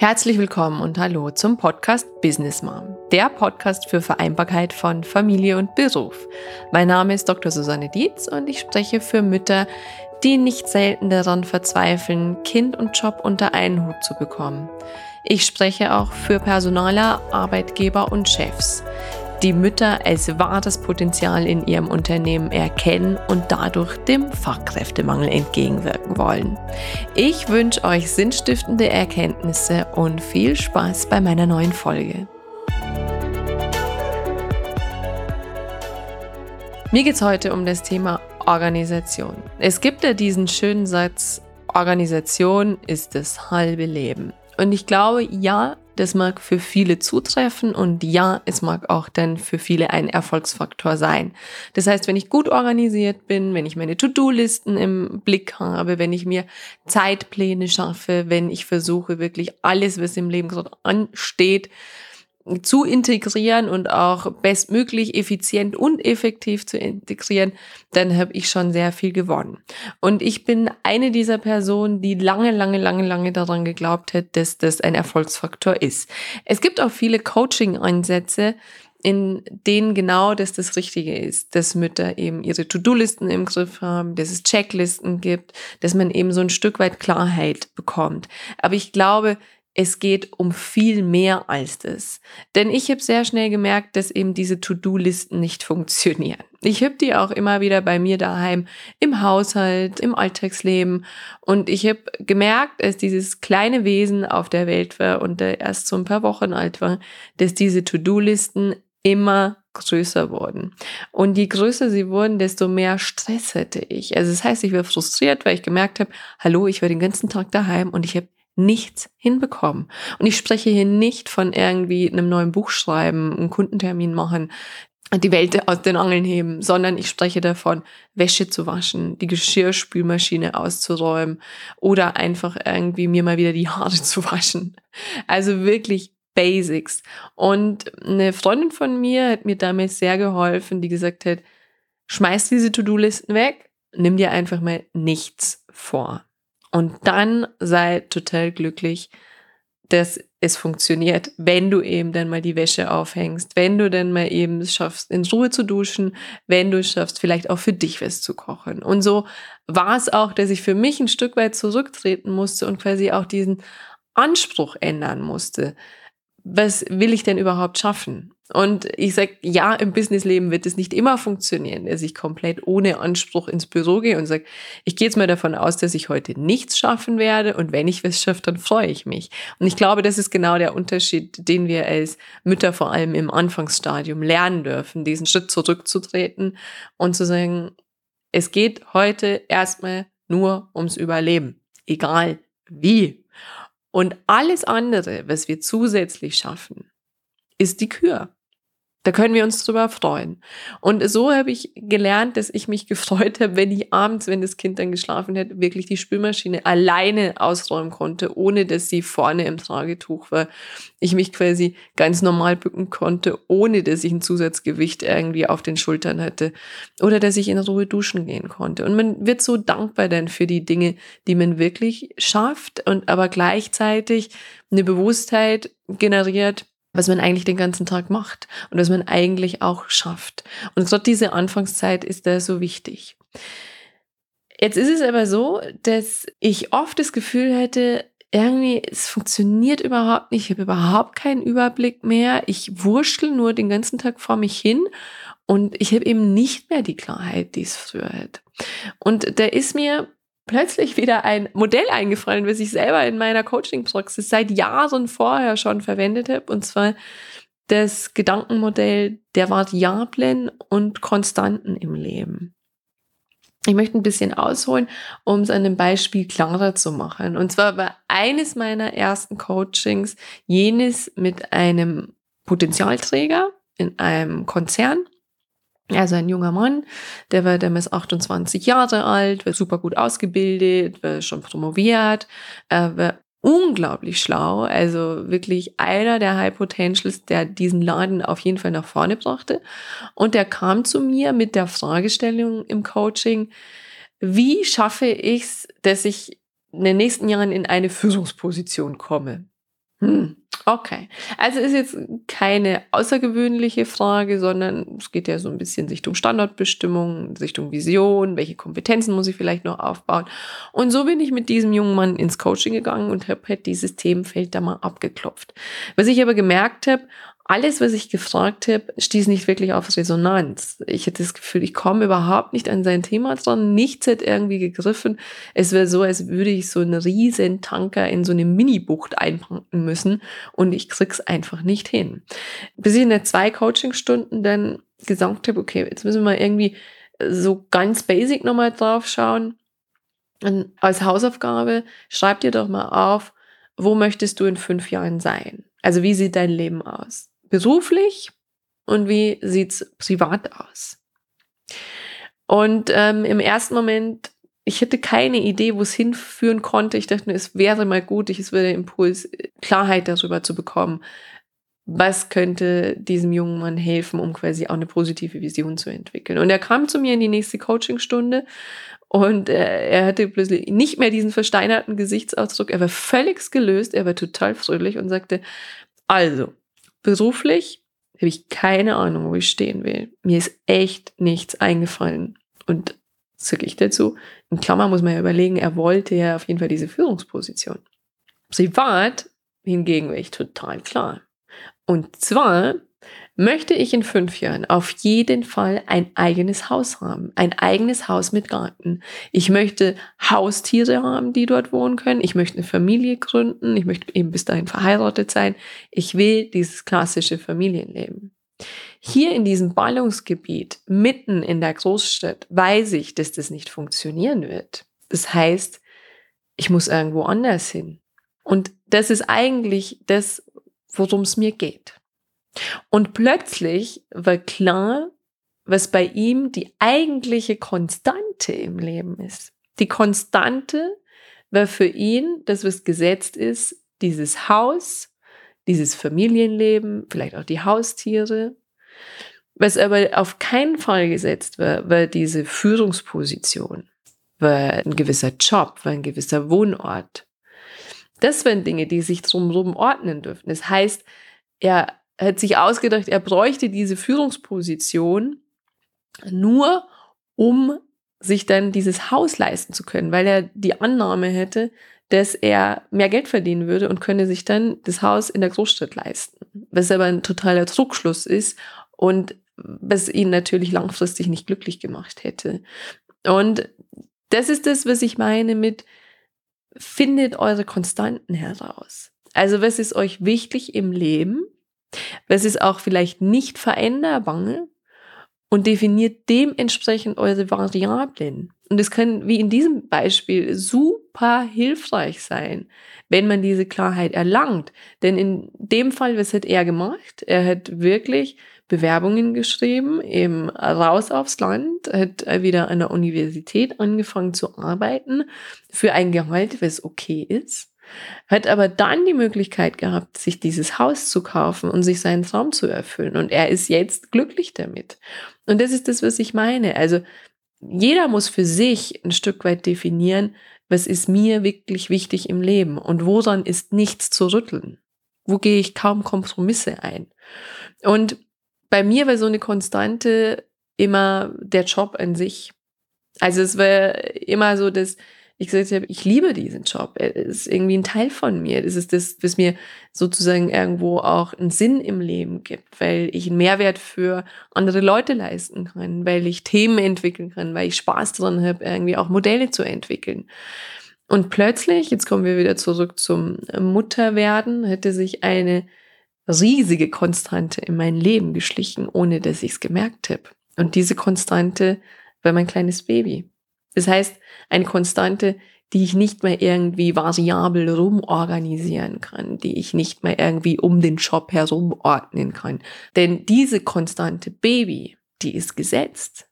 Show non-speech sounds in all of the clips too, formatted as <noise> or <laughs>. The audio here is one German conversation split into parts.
Herzlich willkommen und hallo zum Podcast Business Mom, der Podcast für Vereinbarkeit von Familie und Beruf. Mein Name ist Dr. Susanne Dietz und ich spreche für Mütter, die nicht selten daran verzweifeln, Kind und Job unter einen Hut zu bekommen. Ich spreche auch für Personaler, Arbeitgeber und Chefs, die Mütter als wahres Potenzial in ihrem Unternehmen erkennen und dadurch dem Fachkräftemangel entgegenwirken wollen. Ich wünsche euch sinnstiftende Erkenntnisse und viel Spaß bei meiner neuen Folge. Mir geht es heute um das Thema Organisation. Es gibt ja diesen schönen Satz, Organisation ist das halbe Leben. Und ich glaube, ja, das mag für viele zutreffen und ja, es mag auch dann für viele ein Erfolgsfaktor sein. Das heißt, wenn ich gut organisiert bin, wenn ich meine To-Do-Listen im Blick habe, wenn ich mir Zeitpläne schaffe, wenn ich versuche wirklich alles, was im Leben gerade ansteht, zu integrieren und auch bestmöglich effizient und effektiv zu integrieren, dann habe ich schon sehr viel gewonnen. Und ich bin eine dieser Personen, die lange, lange, lange, lange daran geglaubt hat, dass das ein Erfolgsfaktor ist. Es gibt auch viele Coaching-Ansätze, in denen genau das das Richtige ist, dass Mütter eben ihre To-Do-Listen im Griff haben, dass es Checklisten gibt, dass man eben so ein Stück weit Klarheit bekommt. Aber ich glaube, es geht um viel mehr als das. Denn ich habe sehr schnell gemerkt, dass eben diese To-Do-Listen nicht <laughs> funktionieren. Ich habe die auch immer wieder bei mir daheim im Haushalt, im Alltagsleben. Und ich habe gemerkt, als dieses kleine Wesen auf der Welt war und erst so ein paar Wochen alt war, dass diese To-Do-Listen immer größer wurden. Und je größer sie wurden, desto mehr Stress hatte ich. Also das heißt, ich war frustriert, weil ich gemerkt habe, hallo, ich war den ganzen Tag daheim und ich habe nichts hinbekommen. Und ich spreche hier nicht von irgendwie einem neuen Buch schreiben, einen Kundentermin machen, die Welt aus den Angeln heben, sondern ich spreche davon, Wäsche zu waschen, die Geschirrspülmaschine auszuräumen oder einfach irgendwie mir mal wieder die Haare <laughs> zu waschen. Also wirklich Basics. Und eine Freundin von mir hat mir damals sehr geholfen, die gesagt hat, schmeiß diese To-Do-Listen weg, nimm dir einfach mal nichts vor. Und dann sei total glücklich, dass es funktioniert, wenn du eben dann mal die Wäsche aufhängst, wenn du dann mal eben schaffst, in Ruhe zu duschen, wenn du schaffst, vielleicht auch für dich was zu kochen. Und so war es auch, dass ich für mich ein Stück weit zurücktreten musste und quasi auch diesen Anspruch ändern musste. Was will ich denn überhaupt schaffen? Und ich sage, ja, im Businessleben wird es nicht immer funktionieren, dass ich komplett ohne Anspruch ins Büro gehe und sage, ich gehe jetzt mal davon aus, dass ich heute nichts schaffen werde und wenn ich was schaffe, dann freue ich mich. Und ich glaube, das ist genau der Unterschied, den wir als Mütter vor allem im Anfangsstadium lernen dürfen, diesen Schritt zurückzutreten und zu sagen, es geht heute erstmal nur ums Überleben, egal wie. Und alles andere, was wir zusätzlich schaffen, ist die Kür. Da können wir uns drüber freuen. Und so habe ich gelernt, dass ich mich <laughs> gefreut habe, wenn ich abends, wenn das Kind dann geschlafen hat, wirklich die Spülmaschine alleine ausräumen konnte, ohne dass sie vorne im Tragetuch war. Ich mich quasi ganz normal bücken konnte, ohne dass ich ein Zusatzgewicht irgendwie auf den Schultern hatte. Oder dass ich in Ruhe duschen gehen konnte. Und man wird so dankbar dann für die Dinge, die man wirklich schafft und aber gleichzeitig eine Bewusstheit generiert, was man eigentlich den ganzen Tag macht und was man eigentlich auch schafft. Und gerade diese Anfangszeit ist da so wichtig. Jetzt ist es aber so, dass ich oft das Gefühl hätte, irgendwie, es funktioniert überhaupt nicht, ich habe überhaupt keinen Überblick mehr, ich wurschtel nur den ganzen Tag vor mich hin und ich habe eben nicht mehr die Klarheit, die es früher hat. Und da ist mir plötzlich wieder ein Modell eingefallen, was ich selber in meiner Coaching-Praxis seit Jahren vorher schon verwendet habe. Und zwar das Gedankenmodell der Variablen und Konstanten im Leben. Ich möchte ein bisschen ausholen, um es an einem Beispiel klarer zu machen. Und zwar war eines meiner ersten Coachings jenes mit einem Potenzialträger in einem Konzern. Also ein junger Mann, der war damals 28 Jahre alt, war super gut ausgebildet, war schon promoviert, er war unglaublich schlau, also wirklich einer der High Potentials, der diesen Laden auf jeden Fall nach vorne brachte. Und der kam zu mir mit der Fragestellung im Coaching, wie schaffe ich es, dass ich in den nächsten Jahren in eine Führungsposition komme? Hm, okay. Also ist jetzt keine außergewöhnliche Frage, sondern es geht ja so ein bisschen Richtung Standortbestimmung, Richtung Vision, welche Kompetenzen muss ich vielleicht noch aufbauen. Und so bin ich mit diesem jungen Mann ins Coaching gegangen und habe halt dieses Themenfeld da mal abgeklopft. Was ich aber gemerkt habe, alles, was ich gefragt habe, stieß nicht wirklich auf Resonanz. Ich hatte das Gefühl, ich komme überhaupt nicht an sein Thema dran. Nichts hat irgendwie gegriffen. Es wäre so, als würde ich so einen riesen Tanker in so eine Mini-Bucht einpacken müssen und ich krieg's einfach nicht hin. Bis ich in der zwei Coachingstunden dann gesagt habe, okay, jetzt müssen wir irgendwie so ganz basic nochmal drauf schauen. Und als Hausaufgabe schreib dir doch mal auf, wo möchtest du in fünf Jahren sein? Also wie sieht dein Leben aus? Beruflich und wie sieht's privat aus? Und ähm, im ersten Moment, ich hätte keine Idee, wo es hinführen konnte. Ich dachte, es wäre mal gut, ich es würde Impuls, Klarheit darüber zu bekommen, was könnte diesem jungen Mann helfen, um quasi auch eine positive Vision zu entwickeln. Und er kam zu mir in die nächste Coachingstunde und äh, er hatte plötzlich nicht mehr diesen versteinerten Gesichtsausdruck. Er war völlig gelöst, er war total fröhlich und sagte, also, Beruflich habe ich keine Ahnung, wo ich stehen will. Mir ist echt nichts eingefallen. Und sage ich dazu, in Klammer muss man ja überlegen, er wollte ja auf jeden Fall diese Führungsposition. Privat hingegen war ich total klar. Und zwar möchte ich in fünf Jahren auf jeden Fall ein eigenes Haus haben. Ein eigenes Haus mit Garten. Ich möchte Haustiere haben, die dort wohnen können. Ich möchte eine Familie gründen. Ich möchte eben bis dahin verheiratet sein. Ich will dieses klassische Familienleben. Hier in diesem Ballungsgebiet, mitten in der Großstadt, weiß ich, dass das nicht funktionieren wird. Das heißt, ich muss irgendwo anders hin. Und das ist eigentlich das, worum es mir geht. Und plötzlich war klar, was bei ihm die eigentliche Konstante im Leben ist. Die Konstante war für ihn, das was gesetzt ist, dieses Haus, dieses Familienleben, vielleicht auch die Haustiere. Was aber auf keinen Fall gesetzt war, war diese Führungsposition, war ein gewisser Job, war ein gewisser Wohnort. Das waren Dinge, die sich drumherum ordnen dürfen. Das heißt, er hat sich ausgedacht, er bräuchte diese Führungsposition nur, um sich dann dieses Haus leisten zu können, weil er die Annahme hätte, dass er mehr Geld verdienen würde und könne sich dann das Haus in der Großstadt leisten. Was aber ein totaler Druckschluss ist und was ihn natürlich langfristig nicht glücklich gemacht hätte. Und das ist das, was ich meine mit, findet eure Konstanten heraus. Also was ist euch wichtig im Leben? Was ist auch vielleicht nicht veränderbar und definiert dementsprechend eure Variablen. Und es kann, wie in diesem Beispiel, super hilfreich sein, wenn man diese Klarheit erlangt. Denn in dem Fall, was hat er gemacht? Er hat wirklich Bewerbungen geschrieben, eben raus aufs Land, hat wieder an der Universität angefangen zu arbeiten für ein Gehalt, was okay ist hat aber dann die Möglichkeit gehabt, sich dieses Haus zu kaufen und sich seinen Traum zu erfüllen. Und er ist jetzt glücklich damit. Und das ist das, was ich meine. Also jeder muss für sich ein Stück weit definieren, was ist mir wirklich wichtig im Leben und woran ist nichts zu rütteln. Wo gehe ich kaum Kompromisse ein? Und bei mir war so eine Konstante immer der Job an sich. Also es war immer so, dass ich gesagt habe, ich liebe diesen Job. Er ist irgendwie ein Teil von mir. Das ist das, was mir sozusagen irgendwo auch einen Sinn im Leben gibt, weil ich einen Mehrwert für andere Leute leisten kann, weil ich Themen entwickeln kann, weil ich Spaß daran habe, irgendwie auch Modelle zu entwickeln. Und plötzlich, jetzt kommen wir wieder zurück zum Mutterwerden, hätte sich eine riesige Konstante in mein Leben geschlichen, ohne dass ich es gemerkt habe. Und diese Konstante war mein kleines Baby. Das heißt, eine Konstante, die ich nicht mehr irgendwie variabel rumorganisieren kann, die ich nicht mehr irgendwie um den Job herum ordnen kann. Denn diese konstante Baby, die ist gesetzt.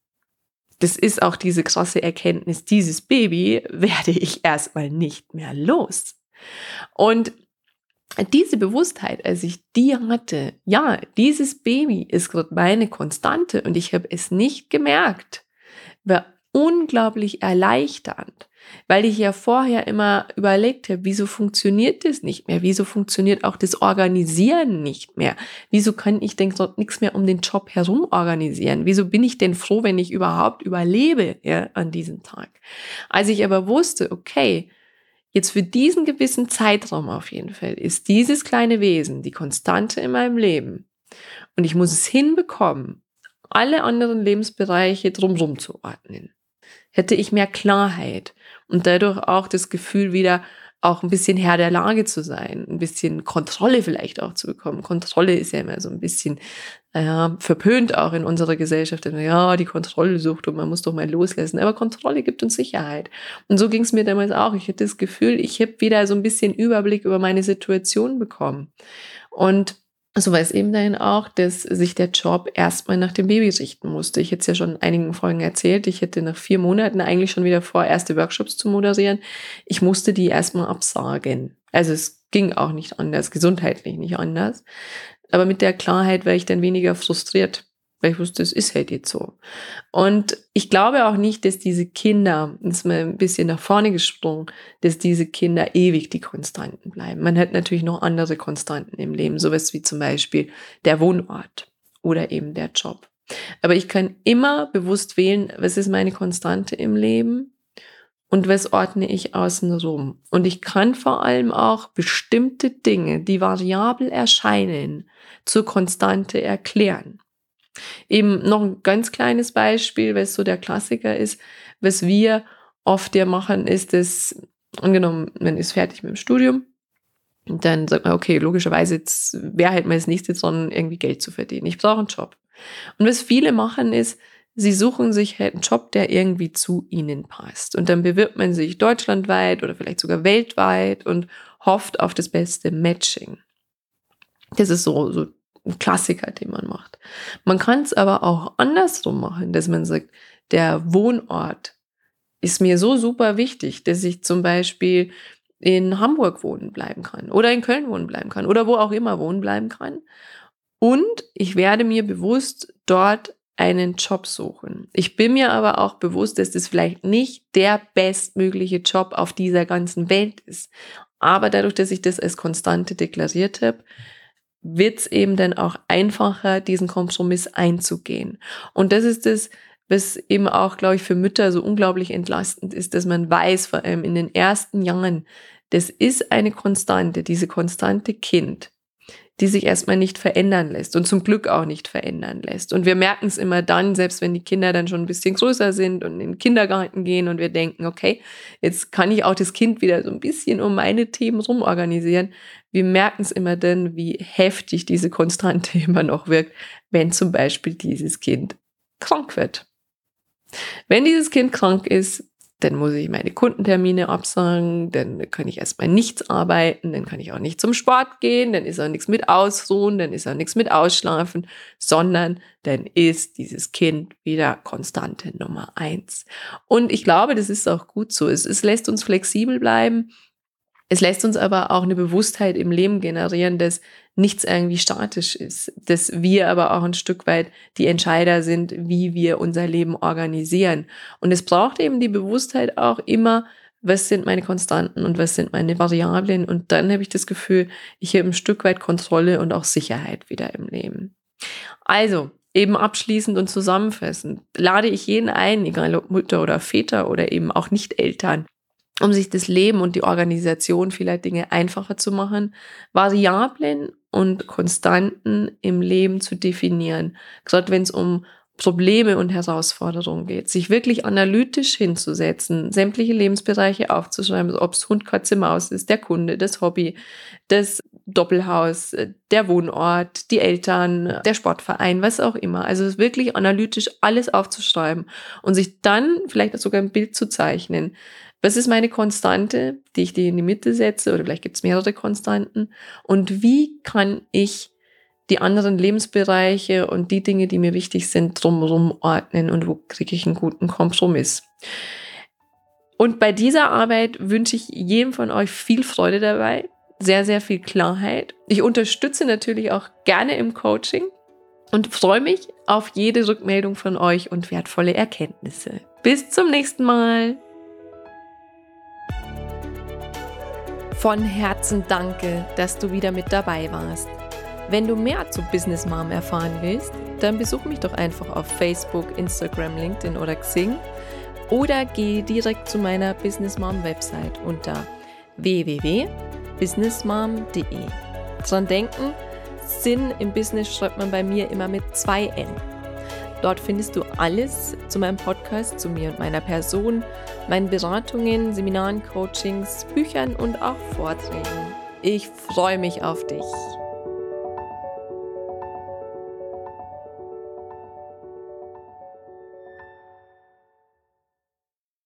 Das ist auch diese krasse Erkenntnis, dieses Baby <laughs> werde ich erstmal nicht mehr los. Und diese Bewusstheit, als ich die hatte, ja, dieses Baby ist gerade meine Konstante und ich habe es nicht gemerkt, unglaublich erleichternd, weil ich ja vorher immer überlegt habe, wieso funktioniert das nicht mehr? Wieso funktioniert auch das Organisieren nicht mehr? Wieso kann ich denn dort nichts mehr um den Job herum organisieren? Wieso bin ich denn froh, wenn ich überhaupt überlebe ja, an diesem Tag? Als ich aber wusste, okay, jetzt für diesen gewissen Zeitraum auf jeden Fall ist dieses kleine Wesen die Konstante in meinem Leben und ich muss es hinbekommen, alle anderen Lebensbereiche drumherum zu ordnen hätte ich mehr Klarheit und dadurch auch das Gefühl wieder auch ein bisschen Herr der Lage zu sein, ein bisschen Kontrolle vielleicht auch zu bekommen. Kontrolle ist ja immer so ein bisschen äh, verpönt auch in unserer Gesellschaft. Ja, die Kontrolle sucht und man muss doch mal loslassen. Aber Kontrolle gibt uns Sicherheit. Und so ging es mir damals auch. Ich hatte das Gefühl, ich habe wieder so ein bisschen Überblick über meine Situation bekommen. Und so war es eben dahin auch, dass sich der Job erstmal nach dem Baby richten musste. Ich hätte es ja schon in einigen Folgen erzählt. Ich hätte nach vier Monaten eigentlich schon wieder vor, erste Workshops zu moderieren. Ich musste die erstmal absagen. Also es ging auch nicht anders, gesundheitlich nicht anders. Aber mit der Klarheit war ich dann weniger frustriert, weil ich wusste, es ist halt jetzt so. Und ich glaube auch nicht, dass diese Kinder, ist mal ein bisschen nach vorne gesprungen, dass diese Kinder ewig die Konstanten bleiben. Man hat natürlich noch andere Konstanten im Leben, sowas wie zum Beispiel der Wohnort oder eben der Job. Aber ich kann immer bewusst wählen, was ist meine Konstante im Leben und was ordne ich außen rum. Und ich kann vor allem auch bestimmte Dinge, die variabel erscheinen, zur Konstante erklären. Eben noch ein ganz kleines Beispiel, weil es so der Klassiker ist, was wir oft ja machen, ist es, angenommen, man ist fertig mit dem Studium, dann sagt man, okay, logischerweise wäre halt mal das nächste dran, irgendwie Geld zu verdienen. Ich brauche einen Job. Und was viele machen ist, sie suchen sich halt einen Job, der irgendwie zu ihnen passt. Und dann bewirbt man sich deutschlandweit oder vielleicht sogar weltweit und hofft auf das beste Matching. Das ist so, so Klassiker, den man macht. Man kann es aber auch andersrum machen, dass man sagt, der Wohnort ist mir so super wichtig, dass ich zum Beispiel in Hamburg wohnen bleiben kann oder in Köln wohnen bleiben kann oder wo auch immer wohnen bleiben kann. Und ich werde mir bewusst dort einen Job suchen. Ich bin mir aber auch bewusst, dass das vielleicht nicht der bestmögliche Job auf dieser ganzen Welt ist. Aber dadurch, dass ich das als Konstante deklariert habe, wird es eben dann auch einfacher, diesen Kompromiss einzugehen. Und das ist das, was eben auch, glaube ich, für Mütter so unglaublich entlastend ist, dass man weiß, vor allem in den ersten Jahren, das ist eine Konstante, diese konstante Kind die sich erstmal nicht verändern lässt und zum Glück auch nicht verändern lässt. Und wir merken es immer dann, selbst wenn die Kinder dann schon ein bisschen größer sind und in den Kindergarten gehen und wir denken, okay, jetzt kann ich auch das Kind wieder so ein bisschen um meine Themen rumorganisieren. Wir merken es immer dann, wie heftig diese Konstante <laughs> immer noch wirkt, wenn zum Beispiel dieses Kind krank wird. Wenn dieses Kind krank ist, dann muss ich meine Kundentermine absagen, dann kann ich erstmal nichts arbeiten, dann kann ich auch nicht zum Sport gehen, dann ist auch nichts mit Ausruhen, dann ist auch nichts mit Ausschlafen, sondern dann ist dieses Kind wieder konstante Nummer eins. Und ich glaube, das ist auch gut so. Es, es lässt uns flexibel bleiben. Es lässt uns aber auch eine Bewusstheit im Leben generieren, dass nichts irgendwie statisch ist, dass wir aber auch ein Stück weit die Entscheider sind, wie wir unser Leben organisieren. Und es braucht eben die Bewusstheit auch immer, was sind meine Konstanten und was sind meine Variablen. Und dann habe ich das Gefühl, ich habe ein Stück weit Kontrolle und auch Sicherheit wieder im Leben. Also, eben abschließend und zusammenfassend, lade ich jeden ein, egal ob Mutter oder Väter oder eben auch Nicht-Eltern, um sich das Leben und die Organisation vieler Dinge einfacher zu machen, Variablen und Konstanten im Leben zu definieren. Gerade wenn es um Probleme und Herausforderungen geht, sich wirklich analytisch hinzusetzen, sämtliche Lebensbereiche aufzuschreiben, ob es Hund, Katze, Maus ist, der Kunde, das Hobby, das Doppelhaus, der Wohnort, die Eltern, der Sportverein, was auch immer. Also wirklich analytisch alles aufzuschreiben und sich dann vielleicht sogar ein Bild zu zeichnen, was ist meine Konstante, die ich dir in die Mitte setze? Oder vielleicht gibt es mehrere Konstanten. Und wie kann ich die anderen Lebensbereiche und die Dinge, die mir wichtig sind, drumherum ordnen und wo kriege ich einen guten Kompromiss? Und bei dieser Arbeit wünsche ich jedem von euch viel Freude dabei, sehr, sehr viel Klarheit. Ich unterstütze natürlich auch gerne im Coaching und freue mich auf jede Rückmeldung von euch und wertvolle Erkenntnisse. Bis zum nächsten Mal. Von Herzen danke, dass du wieder mit dabei warst. Wenn du mehr zu Business Mom erfahren willst, dann besuch mich doch einfach auf Facebook, Instagram, LinkedIn oder Xing oder geh direkt zu meiner Business Mom Website unter www.businessmom.de. Dran denken, Sinn im Business schreibt man bei mir immer mit zwei N. Dort findest du alles zu meinem Podcast, zu mir und meiner Person, meinen Beratungen, Seminaren, Coachings, Büchern und auch Vorträgen. Ich freue mich auf dich.